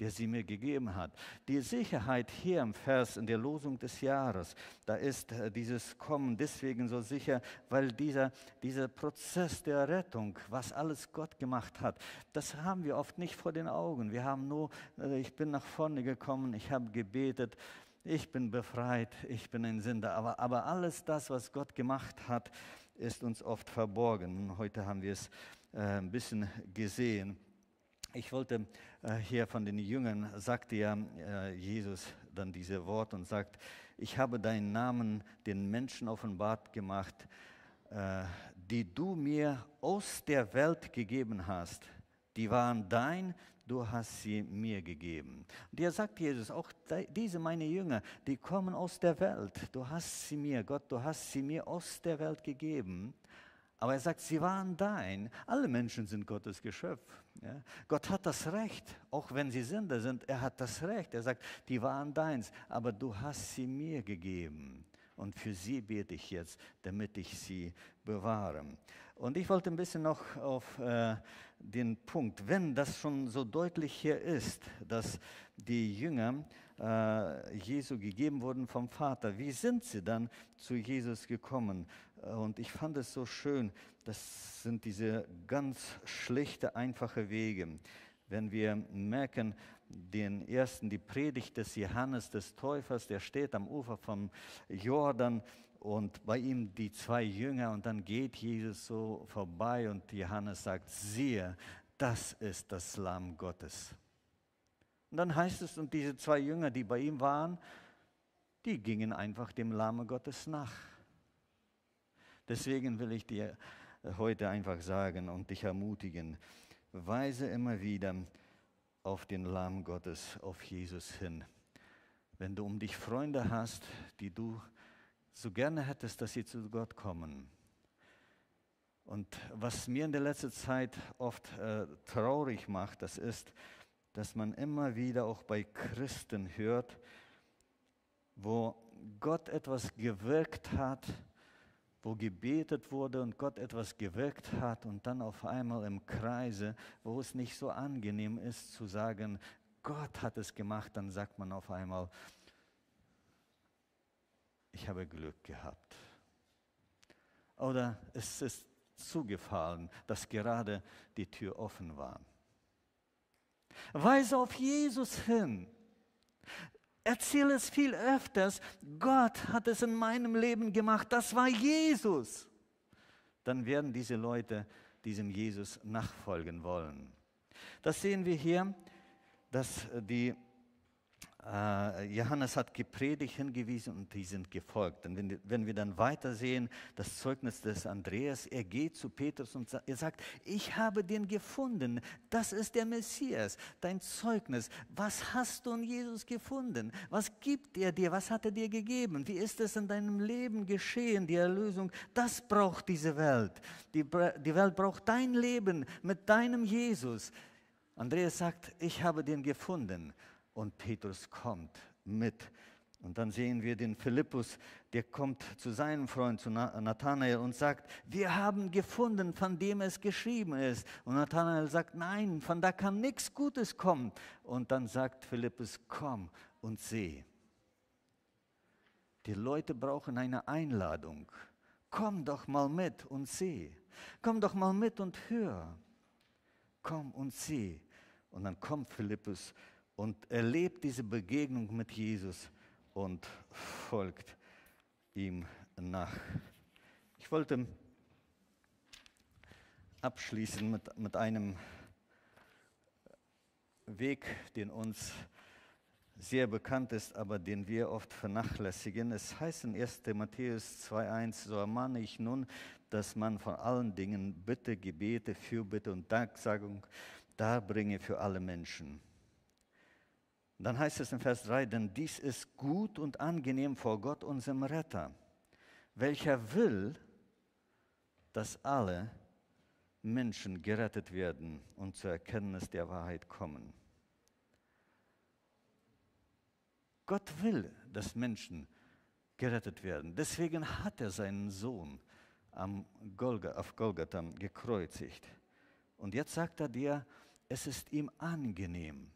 der sie mir gegeben hat. Die Sicherheit hier im Vers in der Losung des Jahres, da ist äh, dieses Kommen deswegen so sicher, weil dieser, dieser Prozess der Rettung, was alles Gott gemacht hat, das haben wir oft nicht vor den Augen. Wir haben nur, äh, ich bin nach vorne gekommen, ich habe gebetet, ich bin befreit, ich bin ein Sünder. Aber, aber alles das, was Gott gemacht hat, ist uns oft verborgen. Heute haben wir es äh, ein bisschen gesehen. Ich wollte äh, hier von den Jüngern, sagte ja äh, Jesus dann diese Worte und sagt, ich habe deinen Namen den Menschen offenbart gemacht, äh, die du mir aus der Welt gegeben hast. Die waren dein, du hast sie mir gegeben. Und hier sagt Jesus, auch diese meine Jünger, die kommen aus der Welt. Du hast sie mir, Gott, du hast sie mir aus der Welt gegeben. Aber er sagt, sie waren dein. Alle Menschen sind Gottes Geschöpf. Ja? Gott hat das Recht, auch wenn sie Sünder sind, er hat das Recht. Er sagt, die waren deins, aber du hast sie mir gegeben. Und für sie bete ich jetzt, damit ich sie bewahre. Und ich wollte ein bisschen noch auf äh, den Punkt, wenn das schon so deutlich hier ist, dass die Jünger äh, Jesu gegeben wurden vom Vater, wie sind sie dann zu Jesus gekommen? Und ich fand es so schön, das sind diese ganz schlichte, einfache Wege. Wenn wir merken, den ersten, die Predigt des Johannes des Täufers, der steht am Ufer vom Jordan und bei ihm die zwei Jünger und dann geht Jesus so vorbei und Johannes sagt, siehe, das ist das Lamm Gottes. Und dann heißt es, und diese zwei Jünger, die bei ihm waren, die gingen einfach dem Lamm Gottes nach. Deswegen will ich dir heute einfach sagen und dich ermutigen, weise immer wieder auf den Lamm Gottes, auf Jesus hin. Wenn du um dich Freunde hast, die du so gerne hättest, dass sie zu Gott kommen. Und was mir in der letzten Zeit oft äh, traurig macht, das ist, dass man immer wieder auch bei Christen hört, wo Gott etwas gewirkt hat, wo gebetet wurde und Gott etwas gewirkt hat und dann auf einmal im Kreise, wo es nicht so angenehm ist zu sagen, Gott hat es gemacht, dann sagt man auf einmal, ich habe Glück gehabt. Oder es ist zugefallen, dass gerade die Tür offen war. Weise auf Jesus hin. Erzähle es viel öfters. Gott hat es in meinem Leben gemacht. Das war Jesus. Dann werden diese Leute diesem Jesus nachfolgen wollen. Das sehen wir hier, dass die äh, Johannes hat gepredigt, hingewiesen und die sind gefolgt. Und wenn, wenn wir dann weitersehen, das Zeugnis des Andreas, er geht zu Petrus und er sagt, ich habe den gefunden, das ist der Messias, dein Zeugnis. Was hast du in Jesus gefunden? Was gibt er dir? Was hat er dir gegeben? Wie ist es in deinem Leben geschehen, die Erlösung? Das braucht diese Welt. Die, die Welt braucht dein Leben mit deinem Jesus. Andreas sagt, ich habe den gefunden und Petrus kommt mit. Und dann sehen wir den Philippus, der kommt zu seinem Freund, zu Nathanael und sagt, wir haben gefunden, von dem es geschrieben ist. Und Nathanael sagt, nein, von da kann nichts Gutes kommen. Und dann sagt Philippus, komm und seh. Die Leute brauchen eine Einladung. Komm doch mal mit und seh. Komm doch mal mit und hör. Komm und seh. Und dann kommt Philippus und erlebt diese Begegnung mit Jesus und folgt ihm nach. Ich wollte abschließen mit, mit einem Weg, den uns sehr bekannt ist, aber den wir oft vernachlässigen. Es heißt in 1. Matthäus 2.1, so ermahne ich nun, dass man von allen Dingen Bitte, Gebete, Fürbitte und Danksagung darbringe für alle Menschen. Dann heißt es in Vers 3, denn dies ist gut und angenehm vor Gott, unserem Retter, welcher will, dass alle Menschen gerettet werden und zur Erkenntnis der Wahrheit kommen. Gott will, dass Menschen gerettet werden. Deswegen hat er seinen Sohn am Golga, auf Golgatha gekreuzigt. Und jetzt sagt er dir, es ist ihm angenehm,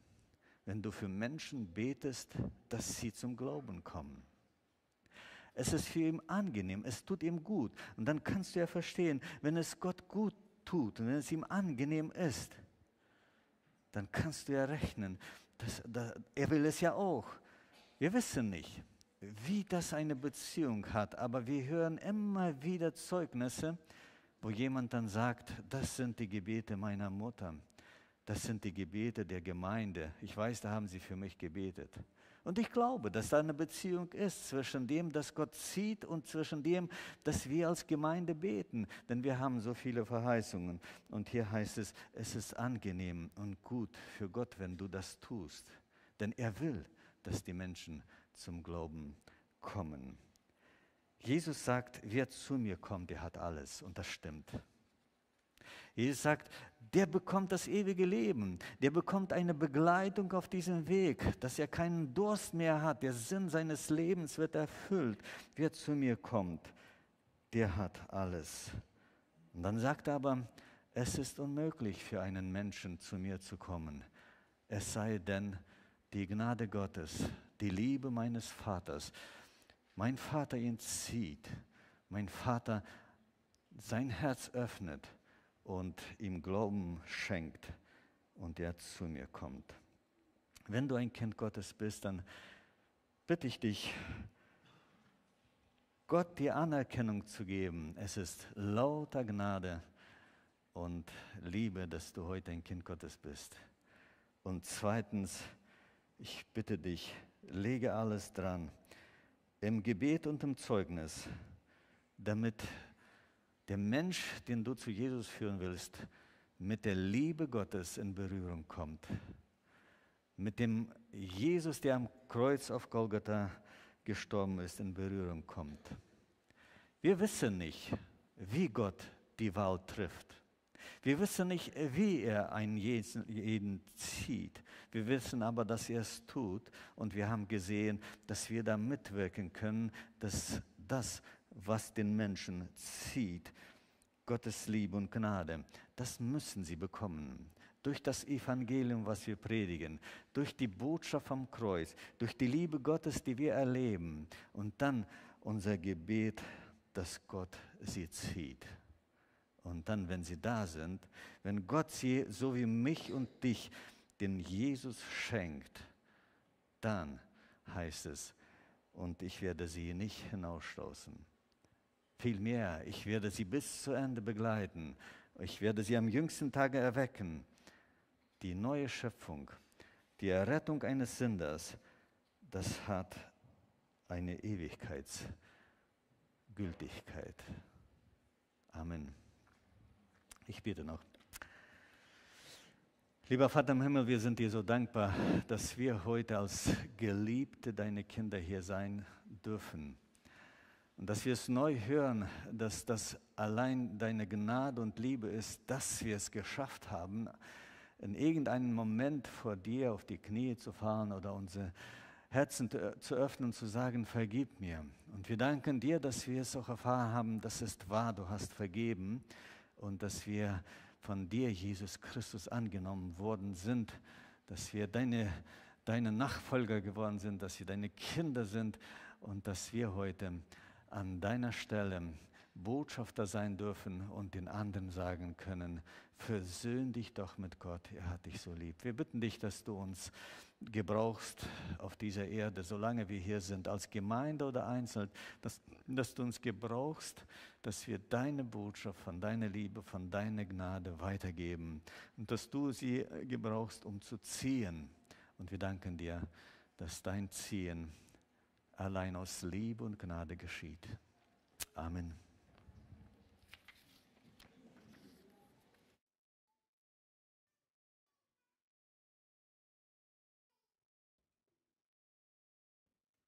wenn du für Menschen betest, dass sie zum Glauben kommen. Es ist für ihn angenehm, es tut ihm gut. Und dann kannst du ja verstehen, wenn es Gott gut tut und wenn es ihm angenehm ist, dann kannst du ja rechnen, dass, dass, er will es ja auch. Wir wissen nicht, wie das eine Beziehung hat, aber wir hören immer wieder Zeugnisse, wo jemand dann sagt, das sind die Gebete meiner Mutter, das sind die Gebete der Gemeinde. Ich weiß, da haben sie für mich gebetet. Und ich glaube, dass da eine Beziehung ist zwischen dem, dass Gott sieht und zwischen dem, dass wir als Gemeinde beten. Denn wir haben so viele Verheißungen. Und hier heißt es, es ist angenehm und gut für Gott, wenn du das tust. Denn er will, dass die Menschen zum Glauben kommen. Jesus sagt, wer zu mir kommt, der hat alles. Und das stimmt. Jesus sagt, der bekommt das ewige Leben, der bekommt eine Begleitung auf diesem Weg, dass er keinen Durst mehr hat, der Sinn seines Lebens wird erfüllt. Wer zu mir kommt, der hat alles. Und dann sagt er aber, es ist unmöglich für einen Menschen zu mir zu kommen, es sei denn die Gnade Gottes, die Liebe meines Vaters. Mein Vater ihn zieht, mein Vater sein Herz öffnet und ihm Glauben schenkt und er zu mir kommt. Wenn du ein Kind Gottes bist, dann bitte ich dich, Gott die Anerkennung zu geben. Es ist lauter Gnade und Liebe, dass du heute ein Kind Gottes bist. Und zweitens, ich bitte dich, lege alles dran, im Gebet und im Zeugnis, damit der Mensch, den du zu Jesus führen willst, mit der Liebe Gottes in Berührung kommt. Mit dem Jesus, der am Kreuz auf Golgatha gestorben ist, in Berührung kommt. Wir wissen nicht, wie Gott die Wahl trifft. Wir wissen nicht, wie er einen jeden zieht. Wir wissen aber, dass er es tut. Und wir haben gesehen, dass wir da mitwirken können, dass das, was den Menschen zieht, Gottes Liebe und Gnade, das müssen sie bekommen. Durch das Evangelium, was wir predigen, durch die Botschaft vom Kreuz, durch die Liebe Gottes, die wir erleben und dann unser Gebet, dass Gott sie zieht. Und dann, wenn sie da sind, wenn Gott sie, so wie mich und dich, den Jesus schenkt, dann heißt es, und ich werde sie nicht hinausstoßen. Vielmehr, ich werde sie bis zu Ende begleiten. Ich werde sie am jüngsten Tage erwecken. Die neue Schöpfung, die Errettung eines Sünders, das hat eine Ewigkeitsgültigkeit. Amen. Ich bete noch. Lieber Vater im Himmel, wir sind dir so dankbar, dass wir heute als Geliebte deine Kinder hier sein dürfen. Und dass wir es neu hören, dass das allein deine Gnade und Liebe ist, dass wir es geschafft haben, in irgendeinem Moment vor dir auf die Knie zu fahren oder unsere Herzen zu öffnen und zu sagen, vergib mir. Und wir danken dir, dass wir es auch erfahren haben, das ist wahr, du hast vergeben und dass wir von dir, Jesus Christus, angenommen worden sind, dass wir deine, deine Nachfolger geworden sind, dass wir deine Kinder sind und dass wir heute an deiner Stelle Botschafter sein dürfen und den anderen sagen können, versöhn dich doch mit Gott, er hat dich so lieb. Wir bitten dich, dass du uns gebrauchst auf dieser Erde, solange wir hier sind, als Gemeinde oder einzeln, dass, dass du uns gebrauchst, dass wir deine Botschaft von deiner Liebe, von deiner Gnade weitergeben und dass du sie gebrauchst, um zu ziehen. Und wir danken dir, dass dein Ziehen allein aus Liebe und Gnade geschieht. Amen.